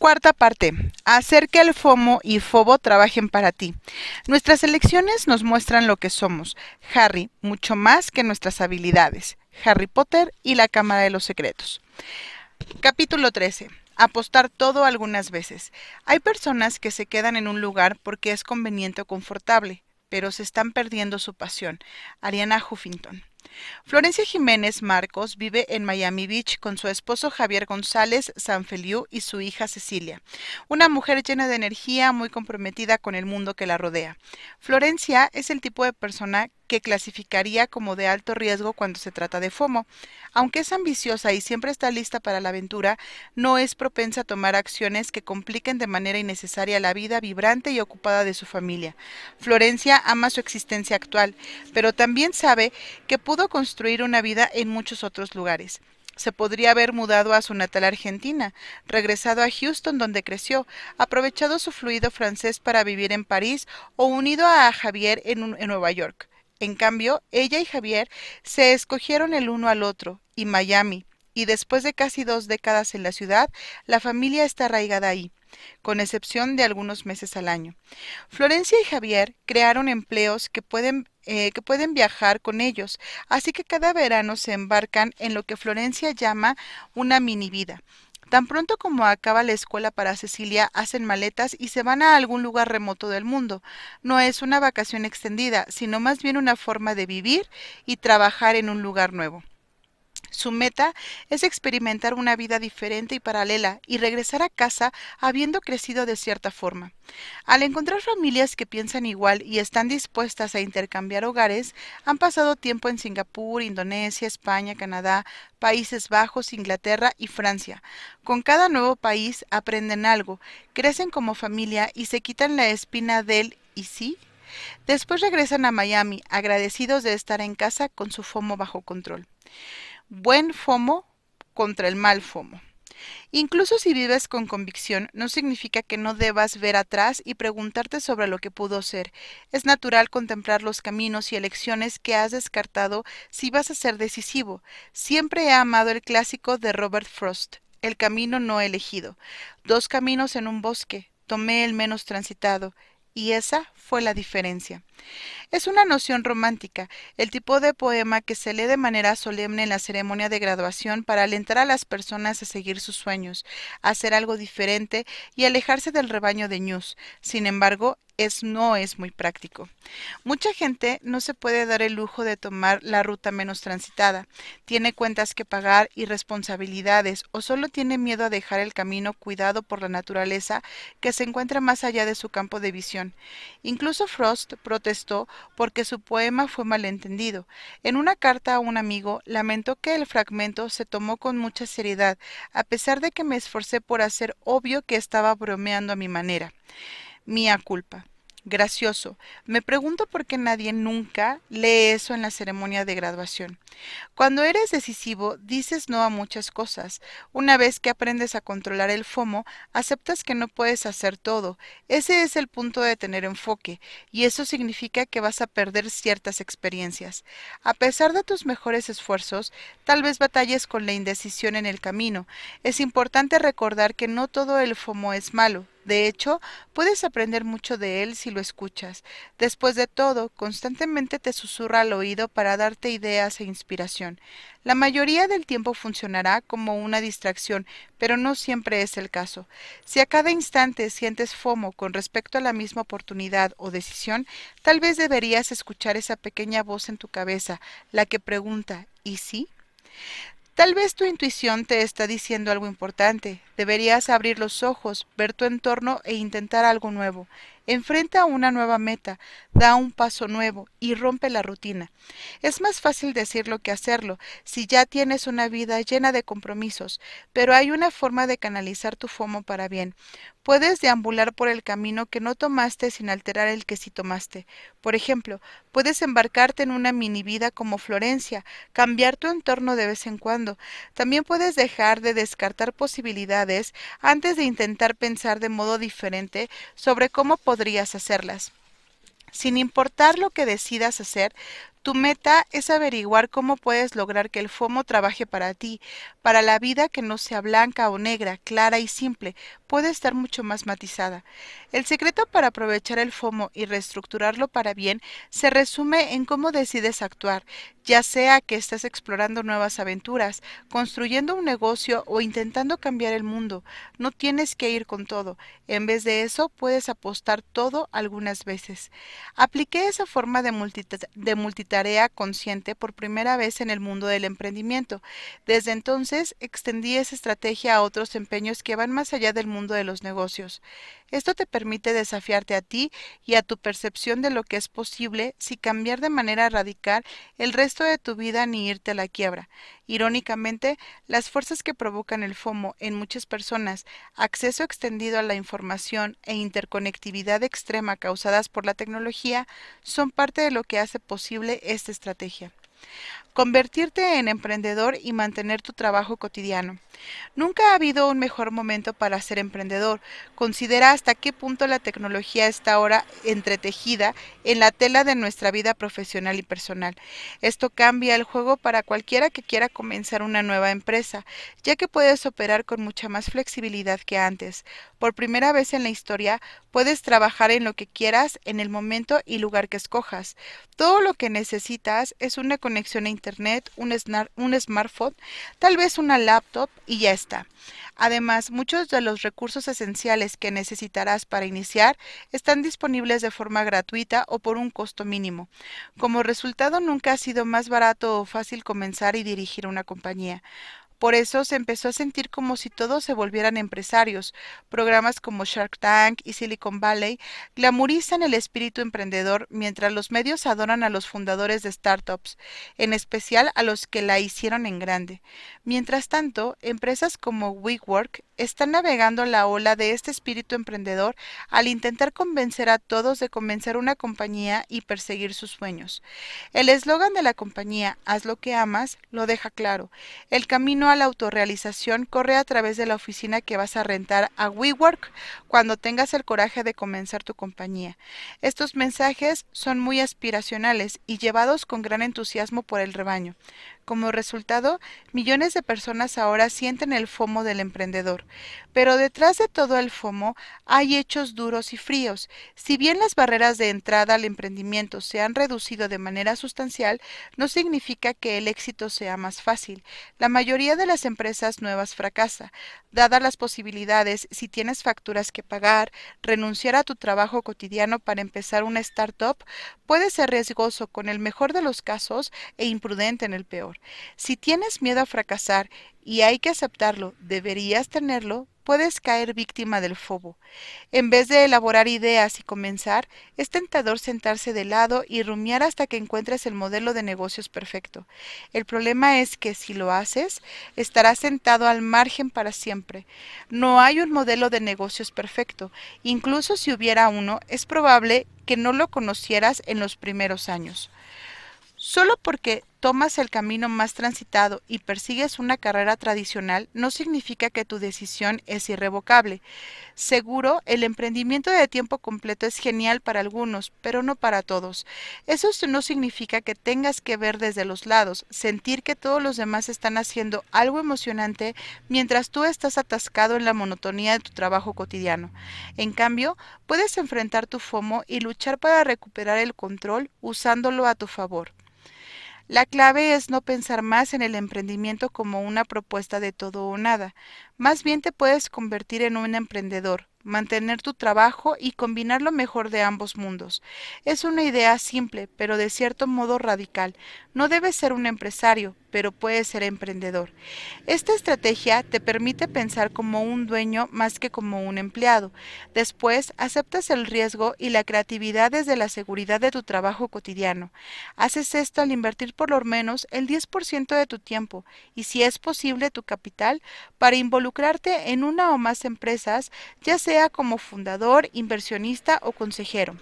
Cuarta parte. Hacer que el FOMO y FOBO trabajen para ti. Nuestras elecciones nos muestran lo que somos. Harry, mucho más que nuestras habilidades. Harry Potter y la Cámara de los Secretos. Capítulo 13. Apostar todo algunas veces. Hay personas que se quedan en un lugar porque es conveniente o confortable, pero se están perdiendo su pasión. Ariana Huffington. Florencia Jiménez Marcos vive en Miami Beach con su esposo Javier González Sanfeliu y su hija Cecilia, una mujer llena de energía, muy comprometida con el mundo que la rodea. Florencia es el tipo de persona que clasificaría como de alto riesgo cuando se trata de FOMO. Aunque es ambiciosa y siempre está lista para la aventura, no es propensa a tomar acciones que compliquen de manera innecesaria la vida vibrante y ocupada de su familia. Florencia ama su existencia actual, pero también sabe que pudo construir una vida en muchos otros lugares se podría haber mudado a su natal Argentina, regresado a Houston donde creció, aprovechado su fluido francés para vivir en París o unido a Javier en, en Nueva York. En cambio, ella y Javier se escogieron el uno al otro, y Miami, y después de casi dos décadas en la ciudad, la familia está arraigada ahí, con excepción de algunos meses al año. Florencia y Javier crearon empleos que pueden, eh, que pueden viajar con ellos, así que cada verano se embarcan en lo que Florencia llama una mini vida, Tan pronto como acaba la escuela para Cecilia, hacen maletas y se van a algún lugar remoto del mundo. No es una vacación extendida, sino más bien una forma de vivir y trabajar en un lugar nuevo. Su meta es experimentar una vida diferente y paralela y regresar a casa habiendo crecido de cierta forma. Al encontrar familias que piensan igual y están dispuestas a intercambiar hogares, han pasado tiempo en Singapur, Indonesia, España, Canadá, Países Bajos, Inglaterra y Francia. Con cada nuevo país aprenden algo, crecen como familia y se quitan la espina del ¿y sí? Después regresan a Miami, agradecidos de estar en casa con su FOMO bajo control buen FOMO contra el mal FOMO. Incluso si vives con convicción, no significa que no debas ver atrás y preguntarte sobre lo que pudo ser. Es natural contemplar los caminos y elecciones que has descartado si vas a ser decisivo. Siempre he amado el clásico de Robert Frost, El camino no elegido. Dos caminos en un bosque. Tomé el menos transitado. Y esa fue la diferencia. Es una noción romántica, el tipo de poema que se lee de manera solemne en la ceremonia de graduación para alentar a las personas a seguir sus sueños, a hacer algo diferente y alejarse del rebaño de ñus. Sin embargo, no es muy práctico. Mucha gente no se puede dar el lujo de tomar la ruta menos transitada, tiene cuentas que pagar y responsabilidades o solo tiene miedo a dejar el camino cuidado por la naturaleza que se encuentra más allá de su campo de visión. Incluso Frost protestó porque su poema fue malentendido. En una carta a un amigo lamentó que el fragmento se tomó con mucha seriedad, a pesar de que me esforcé por hacer obvio que estaba bromeando a mi manera. Mía culpa. Gracioso. Me pregunto por qué nadie nunca lee eso en la ceremonia de graduación. Cuando eres decisivo, dices no a muchas cosas. Una vez que aprendes a controlar el FOMO, aceptas que no puedes hacer todo. Ese es el punto de tener enfoque, y eso significa que vas a perder ciertas experiencias. A pesar de tus mejores esfuerzos, tal vez batalles con la indecisión en el camino. Es importante recordar que no todo el FOMO es malo. De hecho, puedes aprender mucho de él si lo escuchas. Después de todo, constantemente te susurra al oído para darte ideas e inspiración. La mayoría del tiempo funcionará como una distracción, pero no siempre es el caso. Si a cada instante sientes FOMO con respecto a la misma oportunidad o decisión, tal vez deberías escuchar esa pequeña voz en tu cabeza, la que pregunta ¿y sí? Tal vez tu intuición te está diciendo algo importante. Deberías abrir los ojos, ver tu entorno e intentar algo nuevo. Enfrenta una nueva meta, da un paso nuevo y rompe la rutina. Es más fácil decirlo que hacerlo si ya tienes una vida llena de compromisos, pero hay una forma de canalizar tu FOMO para bien. Puedes deambular por el camino que no tomaste sin alterar el que sí tomaste. Por ejemplo, puedes embarcarte en una mini vida como Florencia, cambiar tu entorno de vez en cuando. También puedes dejar de descartar posibilidades antes de intentar pensar de modo diferente sobre cómo podrías hacerlas. Sin importar lo que decidas hacer, Tu meta es averiguar cómo puedes lograr que el FOMO trabaje para ti, para la vida que no sea blanca o negra, clara y simple, puede estar mucho más matizada. El secreto para aprovechar el FOMO y reestructurarlo para bien se resume en cómo decides actuar, ya sea que estés explorando nuevas aventuras, construyendo un negocio o intentando cambiar el mundo. No tienes que ir con todo. En vez de eso, puedes apostar todo algunas veces. Apliqué esa forma de, de multitarea consciente por primera vez en el mundo del emprendimiento. Desde entonces, extendí esa estrategia a otros empeños que van más allá del mundo de los negocios. Esto te permite desafiarte a ti y a tu percepción de lo que es posible si cambiar de manera radical el resto de tu vida ni irte a la quiebra. Irónicamente, las fuerzas que provocan el FOMO en muchas personas, acceso extendido a la información e interconectividad extrema causadas por la tecnología, son parte de lo que hace posible esta estrategia. Convertirte en emprendedor y mantener tu trabajo cotidiano. Nunca ha habido un mejor momento para ser emprendedor. Considera hasta qué punto la tecnología está ahora entretejida en la tela de nuestra vida profesional y personal. Esto cambia el juego para cualquiera que quiera comenzar una nueva empresa, ya que puedes operar con mucha más flexibilidad que antes. Por primera vez en la historia, puedes trabajar en lo que quieras en el momento y lugar que escojas. Todo lo que necesitas es una conexión a Internet, un, un smartphone, tal vez una laptop y ya está. Además, muchos de los recursos esenciales que necesitarás para iniciar están disponibles de forma gratuita o por un costo mínimo. Como resultado, nunca ha sido más barato o fácil comenzar y dirigir una compañía. Por eso se empezó a sentir como si todos se volvieran empresarios. Programas como Shark Tank y Silicon Valley glamorizan el espíritu emprendedor mientras los medios adoran a los fundadores de startups, en especial a los que la hicieron en grande. Mientras tanto, empresas como WeWork están navegando la ola de este espíritu emprendedor al intentar convencer a todos de comenzar una compañía y perseguir sus sueños. El eslogan de la compañía Haz lo que amas lo deja claro. El camino a la autorrealización corre a través de la oficina que vas a rentar a WeWork cuando tengas el coraje de comenzar tu compañía. Estos mensajes son muy aspiracionales y llevados con gran entusiasmo por el rebaño. Como resultado, millones de personas ahora sienten el FOMO del emprendedor. Pero detrás de todo el FOMO hay hechos duros y fríos. Si bien las barreras de entrada al emprendimiento se han reducido de manera sustancial, no significa que el éxito sea más fácil. La mayoría de las empresas nuevas fracasa. Dadas las posibilidades, si tienes facturas que pagar, renunciar a tu trabajo cotidiano para empezar una startup puede ser riesgoso con el mejor de los casos e imprudente en el peor. Si tienes miedo a fracasar y hay que aceptarlo, deberías tenerlo, puedes caer víctima del fobo. En vez de elaborar ideas y comenzar, es tentador sentarse de lado y rumiar hasta que encuentres el modelo de negocios perfecto. El problema es que si lo haces, estarás sentado al margen para siempre. No hay un modelo de negocios perfecto. Incluso si hubiera uno, es probable que no lo conocieras en los primeros años. Solo porque tomas el camino más transitado y persigues una carrera tradicional no significa que tu decisión es irrevocable. Seguro, el emprendimiento de tiempo completo es genial para algunos, pero no para todos. Eso no significa que tengas que ver desde los lados, sentir que todos los demás están haciendo algo emocionante mientras tú estás atascado en la monotonía de tu trabajo cotidiano. En cambio, puedes enfrentar tu FOMO y luchar para recuperar el control usándolo a tu favor. La clave es no pensar más en el emprendimiento como una propuesta de todo o nada. Más bien te puedes convertir en un emprendedor, mantener tu trabajo y combinar lo mejor de ambos mundos. Es una idea simple, pero de cierto modo radical. No debes ser un empresario, pero puedes ser emprendedor. Esta estrategia te permite pensar como un dueño más que como un empleado. Después, aceptas el riesgo y la creatividad desde la seguridad de tu trabajo cotidiano. Haces esto al invertir por lo menos el 10% de tu tiempo y, si es posible, tu capital para involucrarte en una o más empresas, ya sea como fundador, inversionista o consejero.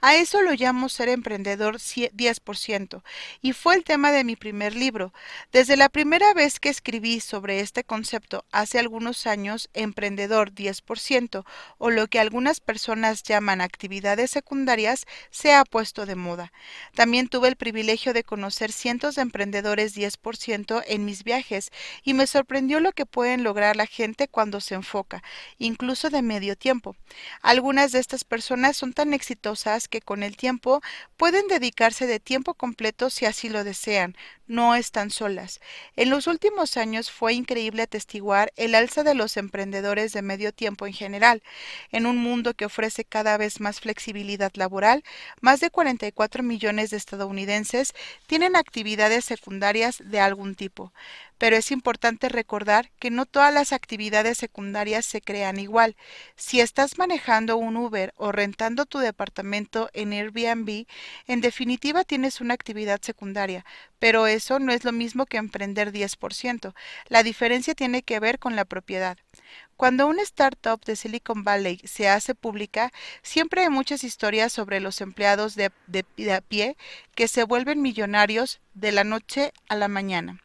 A eso lo llamo ser emprendedor 10% y fue el tema de mi primer libro. Desde la primera vez que escribí sobre este concepto hace algunos años, emprendedor 10% o lo que algunas personas llaman actividades secundarias se ha puesto de moda. También tuve el privilegio de conocer cientos de emprendedores 10% en mis viajes y me sorprendió lo que pueden lograr la gente cuando se enfoca, incluso de medio tiempo. Algunas de estas personas son tan exitosas que con el tiempo pueden dedicarse de tiempo completo si así lo desean, no están solas. En los últimos años fue increíble atestiguar el alza de los emprendedores de medio tiempo en general. En un mundo que ofrece cada vez más flexibilidad laboral, más de 44 millones de estadounidenses tienen actividades secundarias de algún tipo pero es importante recordar que no todas las actividades secundarias se crean igual. Si estás manejando un Uber o rentando tu departamento en Airbnb, en definitiva tienes una actividad secundaria, pero eso no es lo mismo que emprender 10%. La diferencia tiene que ver con la propiedad. Cuando una startup de Silicon Valley se hace pública, siempre hay muchas historias sobre los empleados de, a pie que se vuelven millonarios de la noche a la mañana.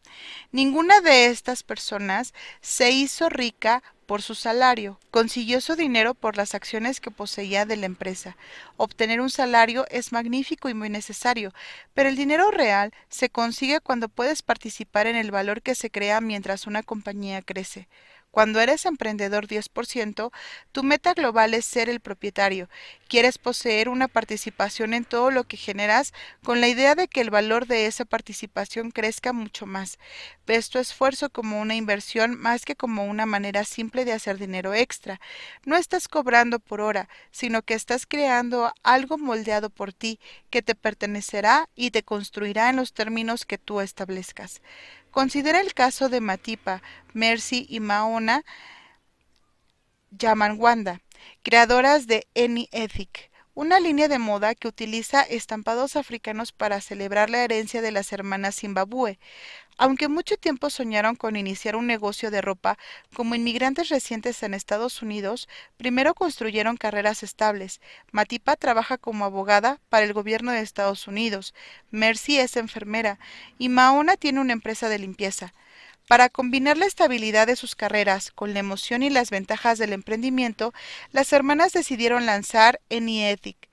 Ninguna de estas personas se hizo rica por su salario, consiguió su dinero por las acciones que poseía de la empresa. Obtener un salario es magnífico y muy necesario, pero el dinero real se consigue cuando puedes participar en el valor que se crea mientras una compañía crece. Cuando eres emprendedor 10%, tu meta global es ser el propietario. Quieres poseer una participación en todo lo que generas con la idea de que el valor de esa participación crezca mucho más. Ves tu esfuerzo como una inversión más que como una manera simple de hacer dinero extra. No estás cobrando por hora, sino que estás creando algo moldeado por ti, que te pertenecerá y te construirá en los términos que tú establezcas. Considera el caso de Matipa, Mercy y Maona Yamanwanda, creadoras de Any Ethic, una línea de moda que utiliza estampados africanos para celebrar la herencia de las hermanas Zimbabue. Aunque mucho tiempo soñaron con iniciar un negocio de ropa, como inmigrantes recientes en Estados Unidos, primero construyeron carreras estables. Matipa trabaja como abogada para el gobierno de Estados Unidos, Mercy es enfermera y Maona tiene una empresa de limpieza. Para combinar la estabilidad de sus carreras con la emoción y las ventajas del emprendimiento, las hermanas decidieron lanzar Anyethic,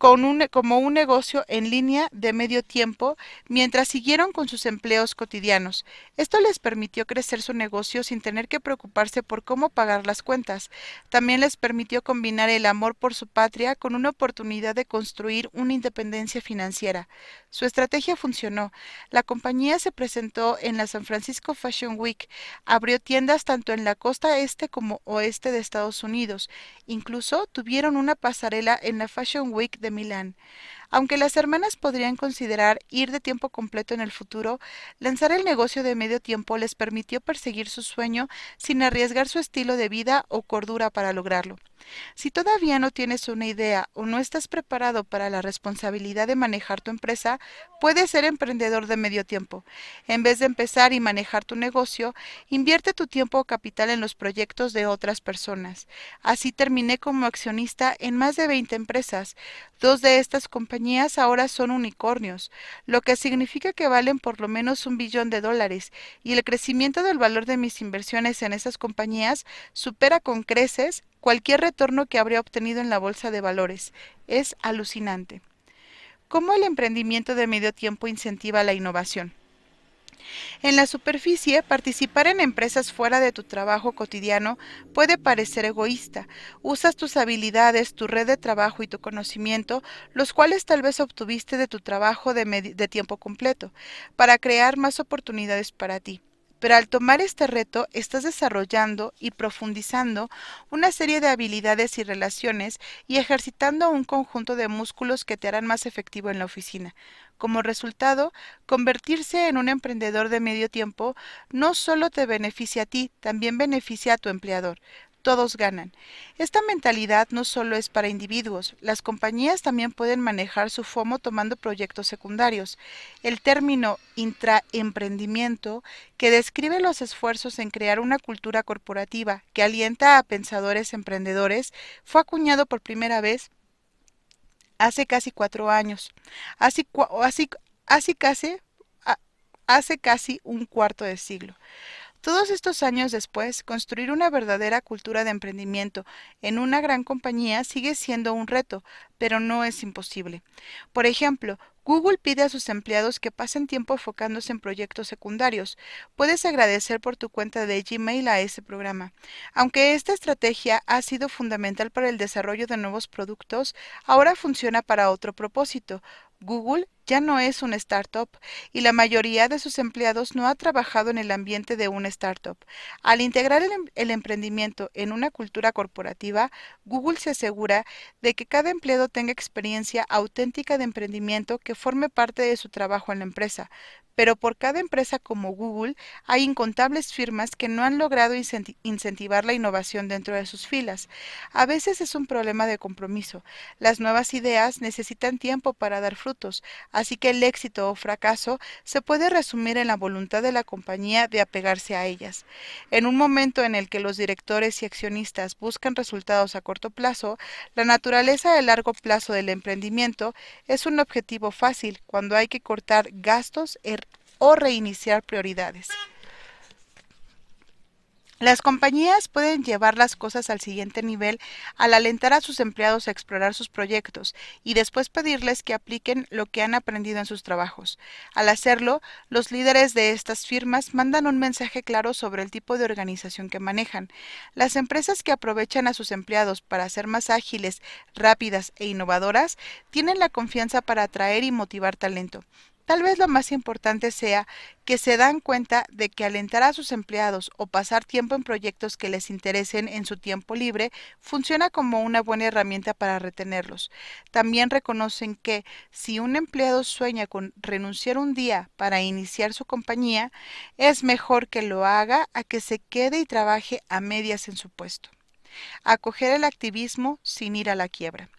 como un negocio en línea de medio tiempo mientras siguieron con sus empleos cotidianos. Esto les permitió crecer su negocio sin tener que preocuparse por cómo pagar las cuentas. También les permitió combinar el amor por su patria con una oportunidad de construir una independencia financiera. Su estrategia funcionó. La compañía se presentó en la San Francisco Fashion Week, abrió tiendas tanto en la costa este como oeste de Estados Unidos. Incluso tuvieron una pasarela en la Fashion Week de Milán. Aunque las hermanas podrían considerar ir de tiempo completo en el futuro, lanzar el negocio de medio tiempo les permitió perseguir su sueño sin arriesgar su estilo de vida o cordura para lograrlo. Si todavía no tienes una idea o no estás preparado para la responsabilidad de manejar tu empresa, puedes ser emprendedor de medio tiempo. En vez de empezar y manejar tu negocio, invierte tu tiempo o capital en los proyectos de otras personas. Así terminé como accionista en más de 20 empresas. Dos de estas compañías ahora son unicornios, lo que significa que valen por lo menos un billón de dólares, y el crecimiento del valor de mis inversiones en esas compañías supera con creces cualquier retorno que habría obtenido en la bolsa de valores. Es alucinante. ¿Cómo el emprendimiento de medio tiempo incentiva la innovación? En la superficie, participar en empresas fuera de tu trabajo cotidiano puede parecer egoísta. Usas tus habilidades, tu red de trabajo y tu conocimiento, los cuales tal vez obtuviste de tu trabajo de, de tiempo completo, para crear más oportunidades para ti. Pero al tomar este reto estás desarrollando y profundizando una serie de habilidades y relaciones y ejercitando un conjunto de músculos que te harán más efectivo en la oficina. Como resultado, convertirse en un emprendedor de medio tiempo no solo te beneficia a ti, también beneficia a tu empleador todos ganan. Esta mentalidad no solo es para individuos, las compañías también pueden manejar su FOMO tomando proyectos secundarios. El término intraemprendimiento, que describe los esfuerzos en crear una cultura corporativa que alienta a pensadores emprendedores, fue acuñado por primera vez hace casi cuatro años, hace, hace, casi, hace casi un cuarto de siglo. Todos estos años después, construir una verdadera cultura de emprendimiento en una gran compañía sigue siendo un reto, pero no es imposible. Por ejemplo, Google pide a sus empleados que pasen tiempo enfocándose en proyectos secundarios. Puedes agradecer por tu cuenta de Gmail a ese programa. Aunque esta estrategia ha sido fundamental para el desarrollo de nuevos productos, ahora funciona para otro propósito. Google ya no es una startup y la mayoría de sus empleados no ha trabajado en el ambiente de una startup. Al integrar el, em-, emprendimiento en una cultura corporativa, Google se asegura de que cada empleado tenga experiencia auténtica de emprendimiento que forme parte de su trabajo en la empresa, pero por cada empresa como Google hay incontables firmas que no han logrado incentivar la innovación dentro de sus filas. A veces es un problema de compromiso. Las nuevas ideas necesitan tiempo para dar frutos, así que el éxito o fracaso se puede resumir en la voluntad de la compañía de apegarse a ellas. En un momento en el que los directores y accionistas buscan resultados a corto plazo, la naturaleza de largo plazo del emprendimiento es un objetivo fácil cuando hay que cortar gastos er o reiniciar prioridades. Las compañías pueden llevar las cosas al siguiente nivel al alentar a sus empleados a explorar sus proyectos y después pedirles que apliquen lo que han aprendido en sus trabajos. Al hacerlo, los líderes de estas firmas mandan un mensaje claro sobre el tipo de organización que manejan. Las empresas que aprovechan a sus empleados para ser más ágiles, rápidas e innovadoras tienen la confianza para atraer y motivar talento. Tal vez lo más importante sea que se dan cuenta de que alentar a sus empleados o pasar tiempo en proyectos que les interesen en su tiempo libre funciona como una buena herramienta para retenerlos. También reconocen que si un empleado sueña con renunciar un día para iniciar su compañía, es mejor que lo haga a que se quede y trabaje a medias en su puesto. Acoger el activismo sin ir a la quiebra.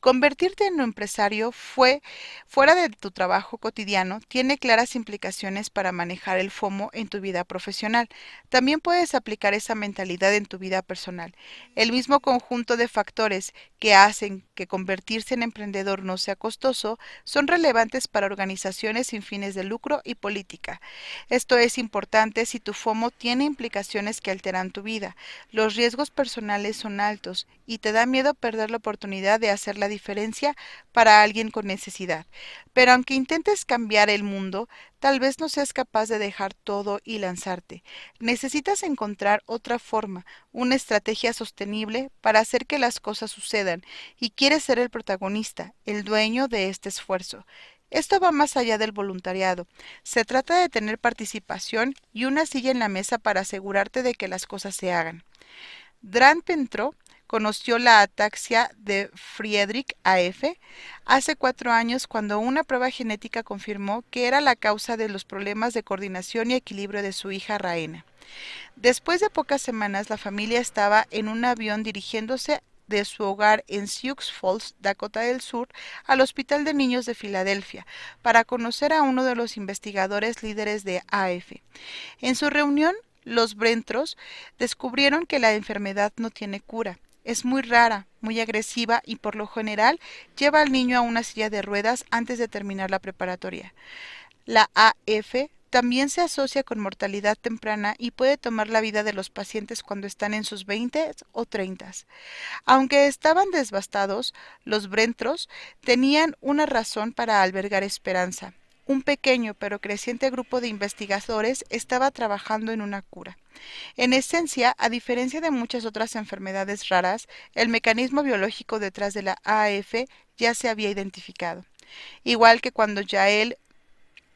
Convertirte en un empresario fue, fuera de tu trabajo cotidiano tiene claras implicaciones para manejar el FOMO en tu vida profesional. También puedes aplicar esa mentalidad en tu vida personal. El mismo conjunto de factores que hacen que convertirse en emprendedor no sea costoso son relevantes para organizaciones sin fines de lucro y política. Esto es importante si tu FOMO tiene implicaciones que alteran tu vida. Los riesgos personales son altos y te da miedo perder la oportunidad de hacer la diferencia para alguien con necesidad. Pero aunque intentes cambiar el mundo, tal vez no seas capaz de dejar todo y lanzarte. Necesitas encontrar otra forma, una estrategia sostenible para hacer que las cosas sucedan y quieres ser el protagonista, el dueño de este esfuerzo. Esto va más allá del voluntariado. Se trata de tener participación y una silla en la mesa para asegurarte de que las cosas se hagan. Dran Pentro conoció la ataxia de Friedrich AF hace cuatro años cuando una prueba genética confirmó que era la causa de los problemas de coordinación y equilibrio de su hija Raena. Después de pocas semanas, la familia estaba en un avión dirigiéndose de su hogar en Sioux Falls, Dakota del Sur, al Hospital de Niños de Filadelfia, para conocer a uno de los investigadores líderes de AF. En su reunión, los Brentros descubrieron que la enfermedad no tiene cura. Es muy rara, muy agresiva y por lo general lleva al niño a una silla de ruedas antes de terminar la preparatoria. La AF también se asocia con mortalidad temprana y puede tomar la vida de los pacientes cuando están en sus 20 o 30. Aunque estaban devastados, los Brentros tenían una razón para albergar esperanza. Un pequeño pero creciente grupo de investigadores estaba trabajando en una cura. En esencia, a diferencia de muchas otras enfermedades raras, el mecanismo biológico detrás de la AF ya se había identificado. Igual que cuando Yael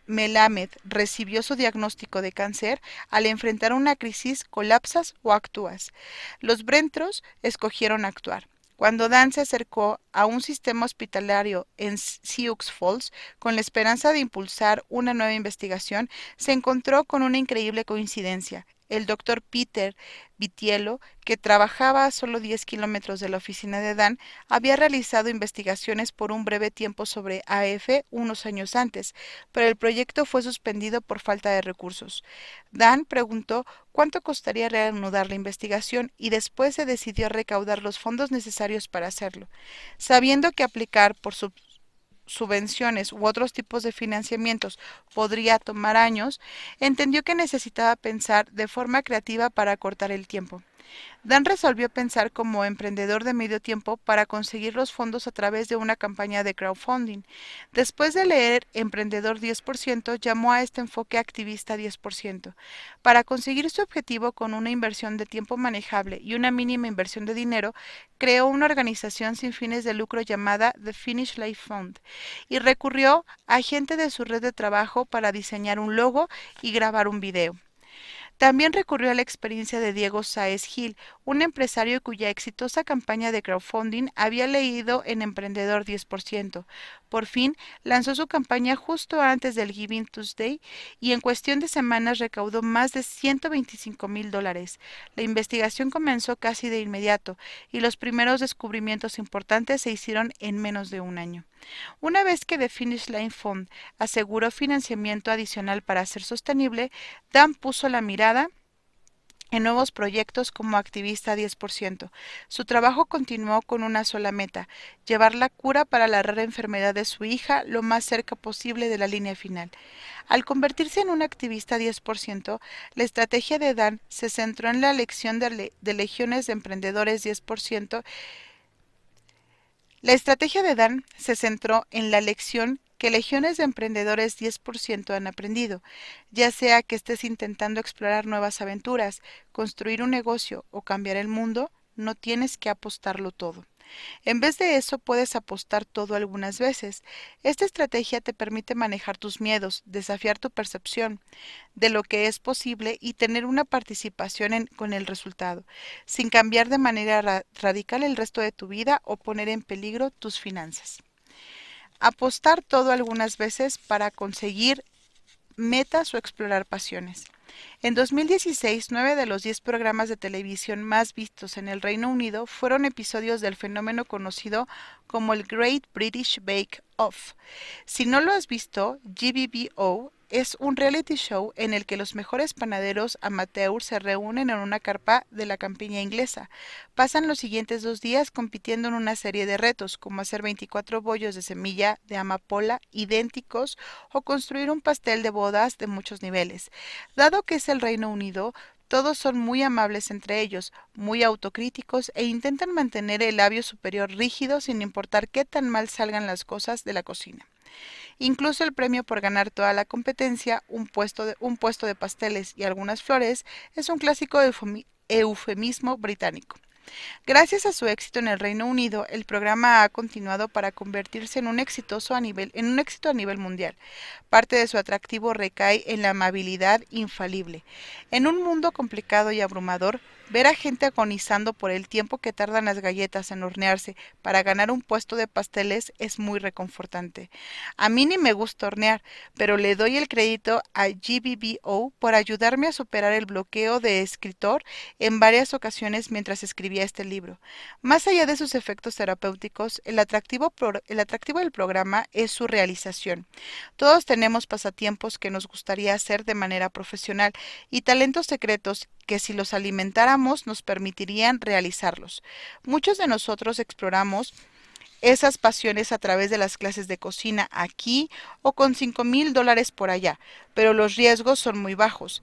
Melamed recibió su diagnóstico de cáncer, al enfrentar una crisis colapsas o actúas. Los Brentros escogieron actuar. Cuando Dan se acercó a un sistema hospitalario en Sioux Falls con la esperanza de impulsar una nueva investigación, se encontró con una increíble coincidencia. El doctor Peter Vitiello, que trabajaba a solo 10 kilómetros de la oficina de Dan, había realizado investigaciones por un breve tiempo sobre AF unos años antes, pero el proyecto fue suspendido por falta de recursos. Dan preguntó cuánto costaría reanudar la investigación y después se decidió recaudar los fondos necesarios para hacerlo. Sabiendo que aplicar por su subvenciones u otros tipos de financiamientos podría tomar años, entendió que necesitaba pensar de forma creativa para cortar el tiempo. Dan resolvió pensar como emprendedor de medio tiempo para conseguir los fondos a través de una campaña de crowdfunding. Después de leer Emprendedor 10%, llamó a este enfoque activista 10%. Para conseguir su objetivo con una inversión de tiempo manejable y una mínima inversión de dinero, creó una organización sin fines de lucro llamada The Finish Life Fund y recurrió a gente de su red de trabajo para diseñar un logo y grabar un video. También recurrió a la experiencia de Diego Sáez Gil, un empresario cuya exitosa campaña de crowdfunding había leído en Emprendedor 10%. Por fin, lanzó su campaña justo antes del Giving Tuesday y en cuestión de semanas recaudó más de 125 mil dólares. La investigación comenzó casi de inmediato y los primeros descubrimientos importantes se hicieron en menos de un año. Una vez que The Finish Line Fund aseguró financiamiento adicional para ser sostenible, Dan puso la mirada en nuevos proyectos como activista 10%. Su trabajo continuó con una sola meta, llevar la cura para la rara enfermedad de su hija lo más cerca posible de la línea final. Al convertirse en un activista 10%, la estrategia de Dan se centró en la elección de, de legiones de emprendedores 10%. La estrategia de Dan se centró en la elección que legiones de emprendedores 10% han aprendido, ya sea que estés intentando explorar nuevas aventuras, construir un negocio o cambiar el mundo, no tienes que apostarlo todo. En vez de eso, puedes apostar todo algunas veces. Esta estrategia te permite manejar tus miedos, desafiar tu percepción de lo que es posible y tener una participación con el resultado, sin cambiar de manera radical el resto de tu vida o poner en peligro tus finanzas apostar todo algunas veces para conseguir metas o explorar pasiones. En 2016, nueve de los diez programas de televisión más vistos en el Reino Unido fueron episodios del fenómeno conocido como el Great British Bake Off. Si no lo has visto, GBBO es un reality show en el que los mejores panaderos amateurs se reúnen en una carpa de la campiña inglesa. Pasan los siguientes dos días compitiendo en una serie de retos, como hacer 24 bollos de semilla de amapola idénticos o construir un pastel de bodas de muchos niveles. Dado que es el Reino Unido, todos son muy amables entre ellos, muy autocríticos e intentan mantener el labio superior rígido sin importar qué tan mal salgan las cosas de la cocina. Incluso el premio por ganar toda la competencia, un puesto de, un puesto de pasteles y algunas flores, es un clásico eufemismo británico. Gracias a su éxito en el Reino Unido, el programa ha continuado para convertirse en un, exitoso a nivel, en un éxito a nivel mundial. Parte de su atractivo recae en la amabilidad infalible. En un mundo complicado y abrumador, Ver a gente agonizando por el tiempo que tardan las galletas en hornearse para ganar un puesto de pasteles es muy reconfortante. A mí ni me gusta hornear, pero le doy el crédito a GBBO por ayudarme a superar el bloqueo de escritor en varias ocasiones mientras escribía este libro. Más allá de sus efectos terapéuticos, el atractivo, el atractivo del programa es su realización. Todos tenemos pasatiempos que nos gustaría hacer de manera profesional y talentos secretos que si los alimentáramos nos permitirían realizarlos. Muchos de nosotros exploramos esas pasiones a través de las clases de cocina aquí o con cinco mil dólares por allá, pero los riesgos son muy bajos.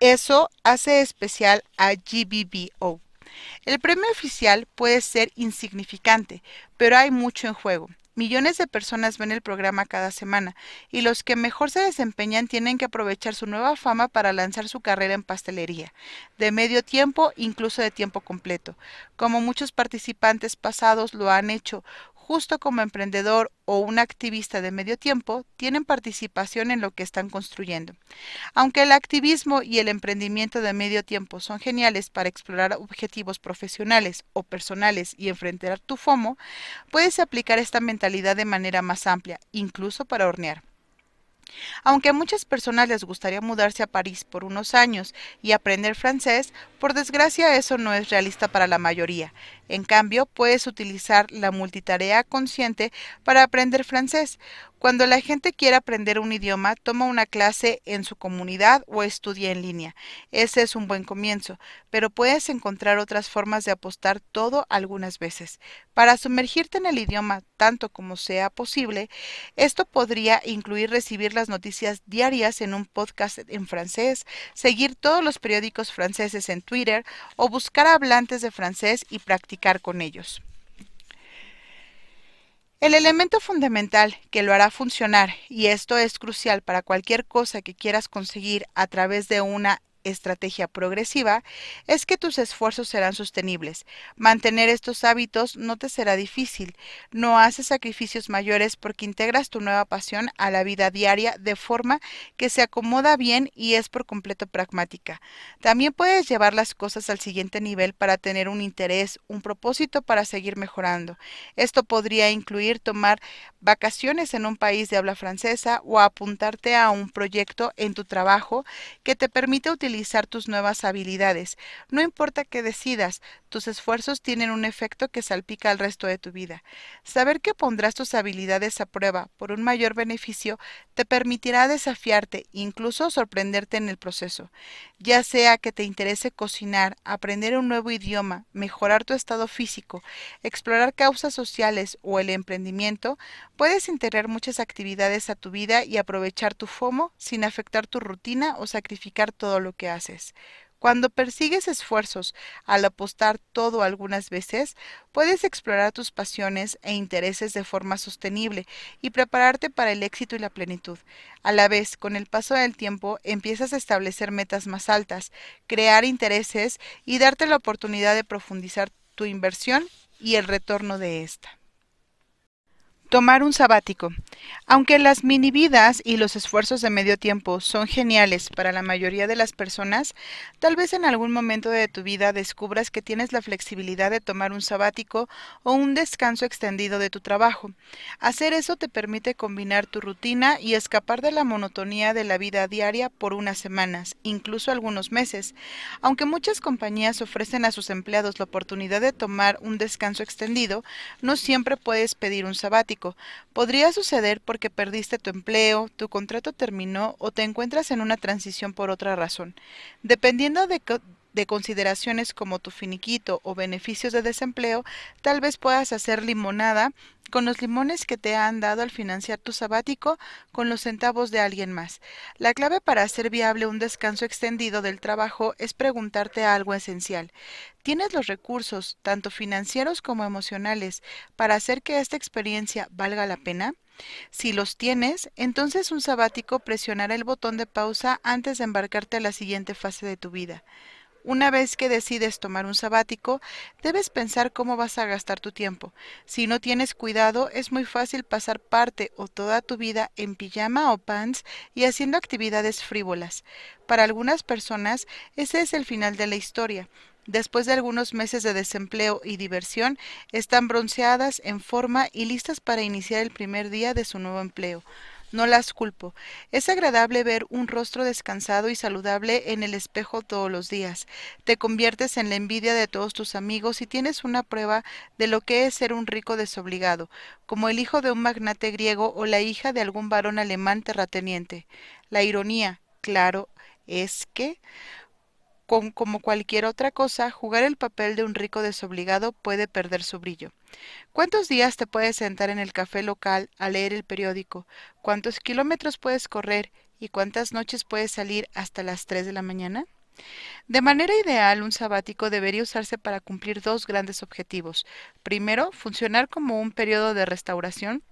Eso hace especial a GBBO. El premio oficial puede ser insignificante, pero hay mucho en juego. Millones de personas ven el programa cada semana y los que mejor se desempeñan tienen que aprovechar su nueva fama para lanzar su carrera en pastelería, de medio tiempo, incluso de tiempo completo. Como muchos participantes pasados lo han hecho, justo como emprendedor o un activista de medio tiempo, tienen participación en lo que están construyendo. Aunque el activismo y el emprendimiento de medio tiempo son geniales para explorar objetivos profesionales o personales y enfrentar tu FOMO, puedes aplicar esta mentalidad de manera más amplia, incluso para hornear. Aunque a muchas personas les gustaría mudarse a París por unos años y aprender francés, por desgracia eso no es realista para la mayoría. En cambio, puedes utilizar la multitarea consciente para aprender francés. Cuando la gente quiere aprender un idioma, toma una clase en su comunidad o estudia en línea. Ese es un buen comienzo, pero puedes encontrar otras formas de apostar todo algunas veces. Para sumergirte en el idioma tanto como sea posible, esto podría incluir recibir las noticias diarias en un podcast en francés, seguir todos los periódicos franceses en Twitter o buscar hablantes de francés y practicar con ellos. El elemento fundamental que lo hará funcionar, y esto es crucial para cualquier cosa que quieras conseguir a través de una estrategia progresiva es que tus esfuerzos serán sostenibles. Mantener estos hábitos no te será difícil. No haces sacrificios mayores porque integras tu nueva pasión a la vida diaria de forma que se acomoda bien y es por completo pragmática. También puedes llevar las cosas al siguiente nivel para tener un interés, un propósito para seguir mejorando. Esto podría incluir tomar vacaciones en un país de habla francesa o apuntarte a un proyecto en tu trabajo que te permite utilizar tus nuevas habilidades. No importa qué decidas, tus esfuerzos tienen un efecto que salpica al resto de tu vida. Saber que pondrás tus habilidades a prueba por un mayor beneficio te permitirá desafiarte, incluso sorprenderte en el proceso. Ya sea que te interese cocinar, aprender un nuevo idioma, mejorar tu estado físico, explorar causas sociales o el emprendimiento, puedes integrar muchas actividades a tu vida y aprovechar tu FOMO sin afectar tu rutina o sacrificar todo lo que haces. Cuando persigues esfuerzos al apostar todo algunas veces, puedes explorar tus pasiones e intereses de forma sostenible y prepararte para el éxito y la plenitud. A la vez, con el paso del tiempo, empiezas a establecer metas más altas, crear intereses y darte la oportunidad de profundizar tu inversión y el retorno de esta. Tomar un sabático. Aunque las mini vidas y los esfuerzos de medio tiempo son geniales para la mayoría de las personas, tal vez en algún momento de tu vida descubras que tienes la flexibilidad de tomar un sabático o un descanso extendido de tu trabajo. Hacer eso te permite combinar tu rutina y escapar de la monotonía de la vida diaria por unas semanas, incluso algunos meses. Aunque muchas compañías ofrecen a sus empleados la oportunidad de tomar un descanso extendido, no siempre puedes pedir un sabático Podría suceder porque perdiste tu empleo, tu contrato terminó o te encuentras en una transición por otra razón. Dependiendo de, de consideraciones como tu finiquito o beneficios de desempleo, tal vez puedas hacer limonada con los limones que te han dado al financiar tu sabático con los centavos de alguien más. La clave para hacer viable un descanso extendido del trabajo es preguntarte algo esencial. ¿Tienes los recursos, tanto financieros como emocionales, para hacer que esta experiencia valga la pena? Si los tienes, entonces un sabático presionará el botón de pausa antes de embarcarte a la siguiente fase de tu vida. Una vez que decides tomar un sabático, debes pensar cómo vas a gastar tu tiempo. Si no tienes cuidado, es muy fácil pasar parte o toda tu vida en pijama o pants y haciendo actividades frívolas. Para algunas personas, ese es el final de la historia. Después de algunos meses de desempleo y diversión, están bronceadas, en forma y listas para iniciar el primer día de su nuevo empleo. No las culpo. Es agradable ver un rostro descansado y saludable en el espejo todos los días. Te conviertes en la envidia de todos tus amigos y tienes una prueba de lo que es ser un rico desobligado, como el hijo de un magnate griego o la hija de algún varón alemán terrateniente. La ironía, claro, es que como cualquier otra cosa, jugar el papel de un rico desobligado puede perder su brillo. ¿Cuántos días te puedes sentar en el café local a leer el periódico? ¿Cuántos kilómetros puedes correr? ¿Y cuántas noches puedes salir hasta las tres de la mañana? De manera ideal, un sabático debería usarse para cumplir dos grandes objetivos. Primero, funcionar como un periodo de restauración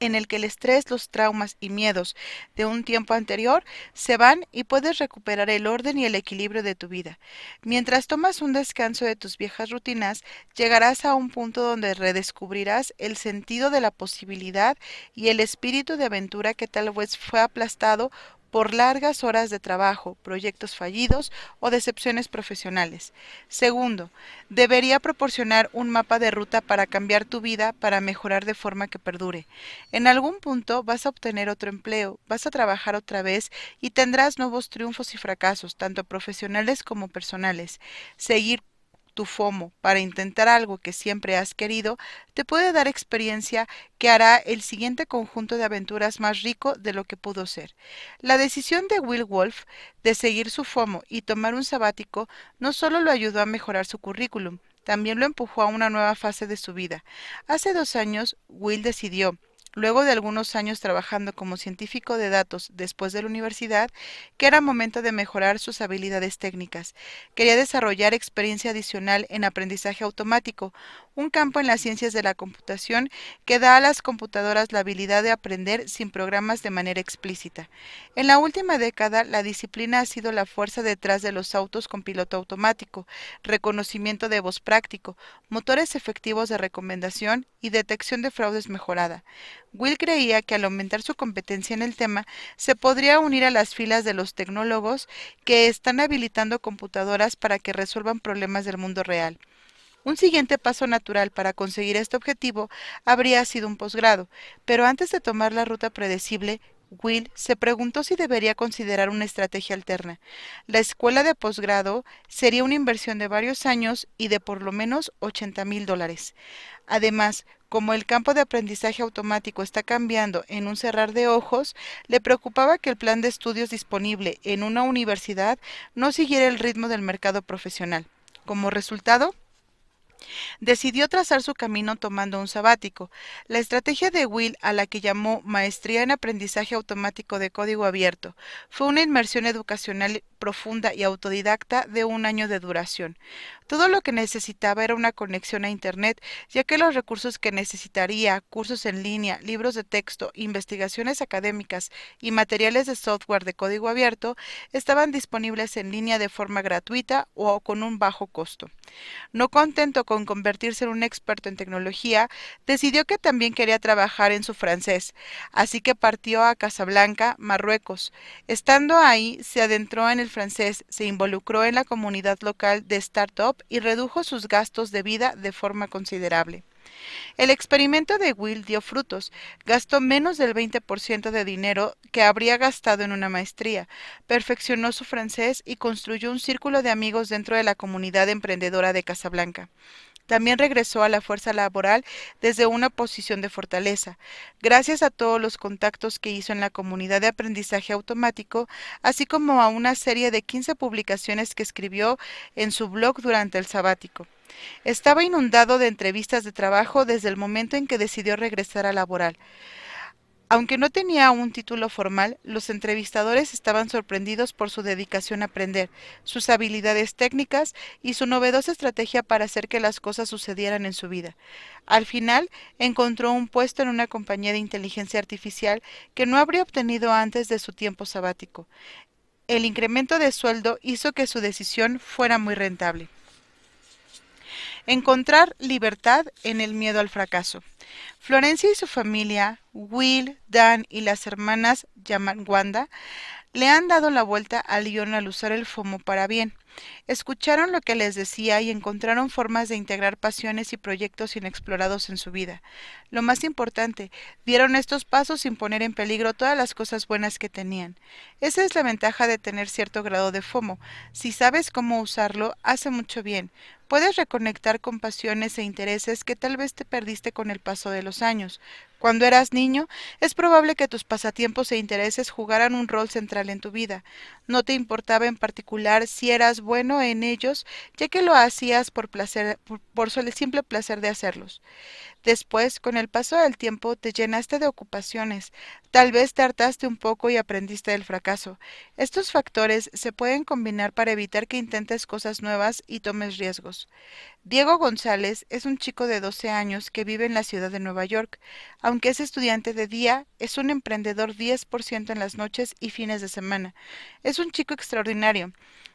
en el que el estrés, los traumas y miedos de un tiempo anterior se van y puedes recuperar el orden y el equilibrio de tu vida. Mientras tomas un descanso de tus viejas rutinas, llegarás a un punto donde redescubrirás el sentido de la posibilidad y el espíritu de aventura que tal vez fue aplastado por largas horas de trabajo, proyectos fallidos o decepciones profesionales. Segundo, debería proporcionar un mapa de ruta para cambiar tu vida para mejorar de forma que perdure. En algún punto vas a obtener otro empleo, vas a trabajar otra vez y tendrás nuevos triunfos y fracasos, tanto profesionales como personales. Seguir tu FOMO para intentar algo que siempre has querido te puede dar experiencia que hará el siguiente conjunto de aventuras más rico de lo que pudo ser. La decisión de Will Wolf de seguir su FOMO y tomar un sabático no solo lo ayudó a mejorar su currículum, también lo empujó a una nueva fase de su vida. Hace dos años, Will decidió luego de algunos años trabajando como científico de datos después de la universidad, que era momento de mejorar sus habilidades técnicas. Quería desarrollar experiencia adicional en aprendizaje automático, un campo en las ciencias de la computación que da a las computadoras la habilidad de aprender sin programas de manera explícita. En la última década, la disciplina ha sido la fuerza detrás de los autos con piloto automático, reconocimiento de voz práctico, motores efectivos de recomendación y detección de fraudes mejorada. Will creía que al aumentar su competencia en el tema, se podría unir a las filas de los tecnólogos que están habilitando computadoras para que resuelvan problemas del mundo real. Un siguiente paso natural para conseguir este objetivo habría sido un posgrado, pero antes de tomar la ruta predecible, Will se preguntó si debería considerar una estrategia alterna. La escuela de posgrado sería una inversión de varios años y de por lo menos 80 mil dólares. Además, como el campo de aprendizaje automático está cambiando en un cerrar de ojos, le preocupaba que el plan de estudios disponible en una universidad no siguiera el ritmo del mercado profesional. Como resultado, Decidió trazar su camino tomando un sabático. La estrategia de Will, a la que llamó Maestría en Aprendizaje Automático de Código Abierto, fue una inmersión educacional profunda y autodidacta de un año de duración. Todo lo que necesitaba era una conexión a Internet, ya que los recursos que necesitaría, cursos en línea, libros de texto, investigaciones académicas y materiales de software de código abierto, estaban disponibles en línea de forma gratuita o con un bajo costo. No contento con convertirse en un experto en tecnología, decidió que también quería trabajar en su francés, así que partió a Casablanca, Marruecos. Estando ahí, se adentró en el francés, se involucró en la comunidad local de startup y redujo sus gastos de vida de forma considerable. El experimento de Will dio frutos. Gastó menos del 20% de dinero que habría gastado en una maestría, perfeccionó su francés y construyó un círculo de amigos dentro de la comunidad emprendedora de Casablanca. También regresó a la fuerza laboral desde una posición de fortaleza, gracias a todos los contactos que hizo en la comunidad de aprendizaje automático, así como a una serie de 15 publicaciones que escribió en su blog durante el sabático. Estaba inundado de entrevistas de trabajo desde el momento en que decidió regresar a laboral. Aunque no tenía un título formal, los entrevistadores estaban sorprendidos por su dedicación a aprender, sus habilidades técnicas y su novedosa estrategia para hacer que las cosas sucedieran en su vida. Al final, encontró un puesto en una compañía de inteligencia artificial que no habría obtenido antes de su tiempo sabático. El incremento de sueldo hizo que su decisión fuera muy rentable. Encontrar libertad en el miedo al fracaso. Florencia y su familia, Will, Dan y las hermanas Yamangwanda, le han dado la vuelta al guion al usar el FOMO para bien. Escucharon lo que les decía y encontraron formas de integrar pasiones y proyectos inexplorados en su vida. Lo más importante, dieron estos pasos sin poner en peligro todas las cosas buenas que tenían. Esa es la ventaja de tener cierto grado de FOMO. Si sabes cómo usarlo, hace mucho bien. Puedes reconectar con pasiones e intereses que tal vez te perdiste con el paso de los años. Cuando eras niño, es probable que tus pasatiempos e intereses jugaran un rol central en tu vida. No te importaba en particular si eras bueno en ellos, ya que lo hacías por placer, por, el simple placer de hacerlos. Después, con el paso del tiempo, te llenaste de ocupaciones. Tal vez te hartaste un poco y aprendiste del fracaso. Estos factores se pueden combinar para evitar que intentes cosas nuevas y tomes riesgos. Diego González es un chico de 12 años que vive en la ciudad de Nueva York. Aunque es estudiante de día, es un emprendedor 10% en las noches y fines de semana. Es un chico extraordinario.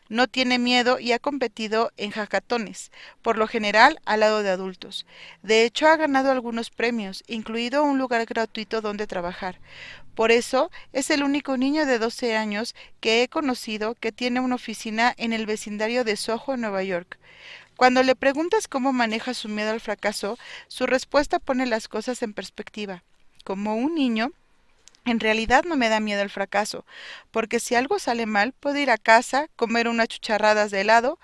No tiene miedo y ha competido en hackatones, por lo general al lado de adultos. De hecho, ha ganado algunos premios, incluido un lugar gratuito donde trabajar. Por eso, es el único niño de 12 años que he conocido que tiene una oficina en el vecindario de Soho, en Nueva York. Cuando le preguntas cómo maneja su miedo al fracaso, su respuesta pone las cosas en perspectiva. Como un niño, en realidad no me da miedo el fracaso, porque si algo sale mal, puedo ir a casa, comer unas chucharradas de helado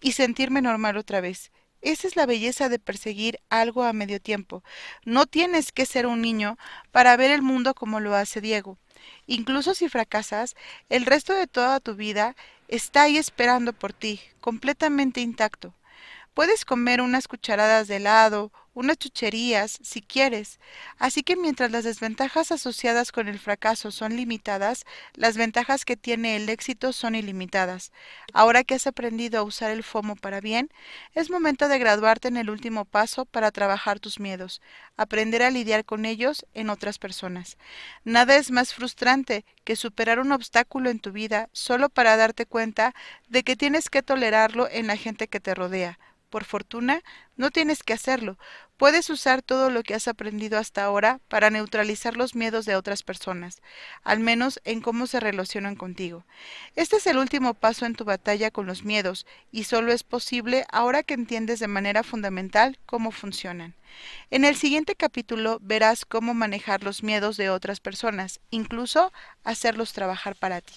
y sentirme normal otra vez. Esa es la belleza de perseguir algo a medio tiempo. No tienes que ser un niño para ver el mundo como lo hace Diego. Incluso si fracasas, el resto de toda tu vida está ahí esperando por ti, completamente intacto. Puedes comer unas cucharadas de helado, unas chucherías, si quieres. Así que mientras las desventajas asociadas con el fracaso son limitadas, las ventajas que tiene el éxito son ilimitadas. Ahora que has aprendido a usar el FOMO para bien, es momento de graduarte en el último paso para trabajar tus miedos, aprender a lidiar con ellos en otras personas. Nada es más frustrante que superar un obstáculo en tu vida solo para darte cuenta de que tienes que tolerarlo en la gente que te rodea por fortuna, no tienes que hacerlo. Puedes usar todo lo que has aprendido hasta ahora para neutralizar los miedos de otras personas, al menos en cómo se relacionan contigo. Este es el último paso en tu batalla con los miedos, y solo es posible ahora que entiendes de manera fundamental cómo funcionan. En el siguiente capítulo verás cómo manejar los miedos de otras personas, incluso hacerlos trabajar para ti.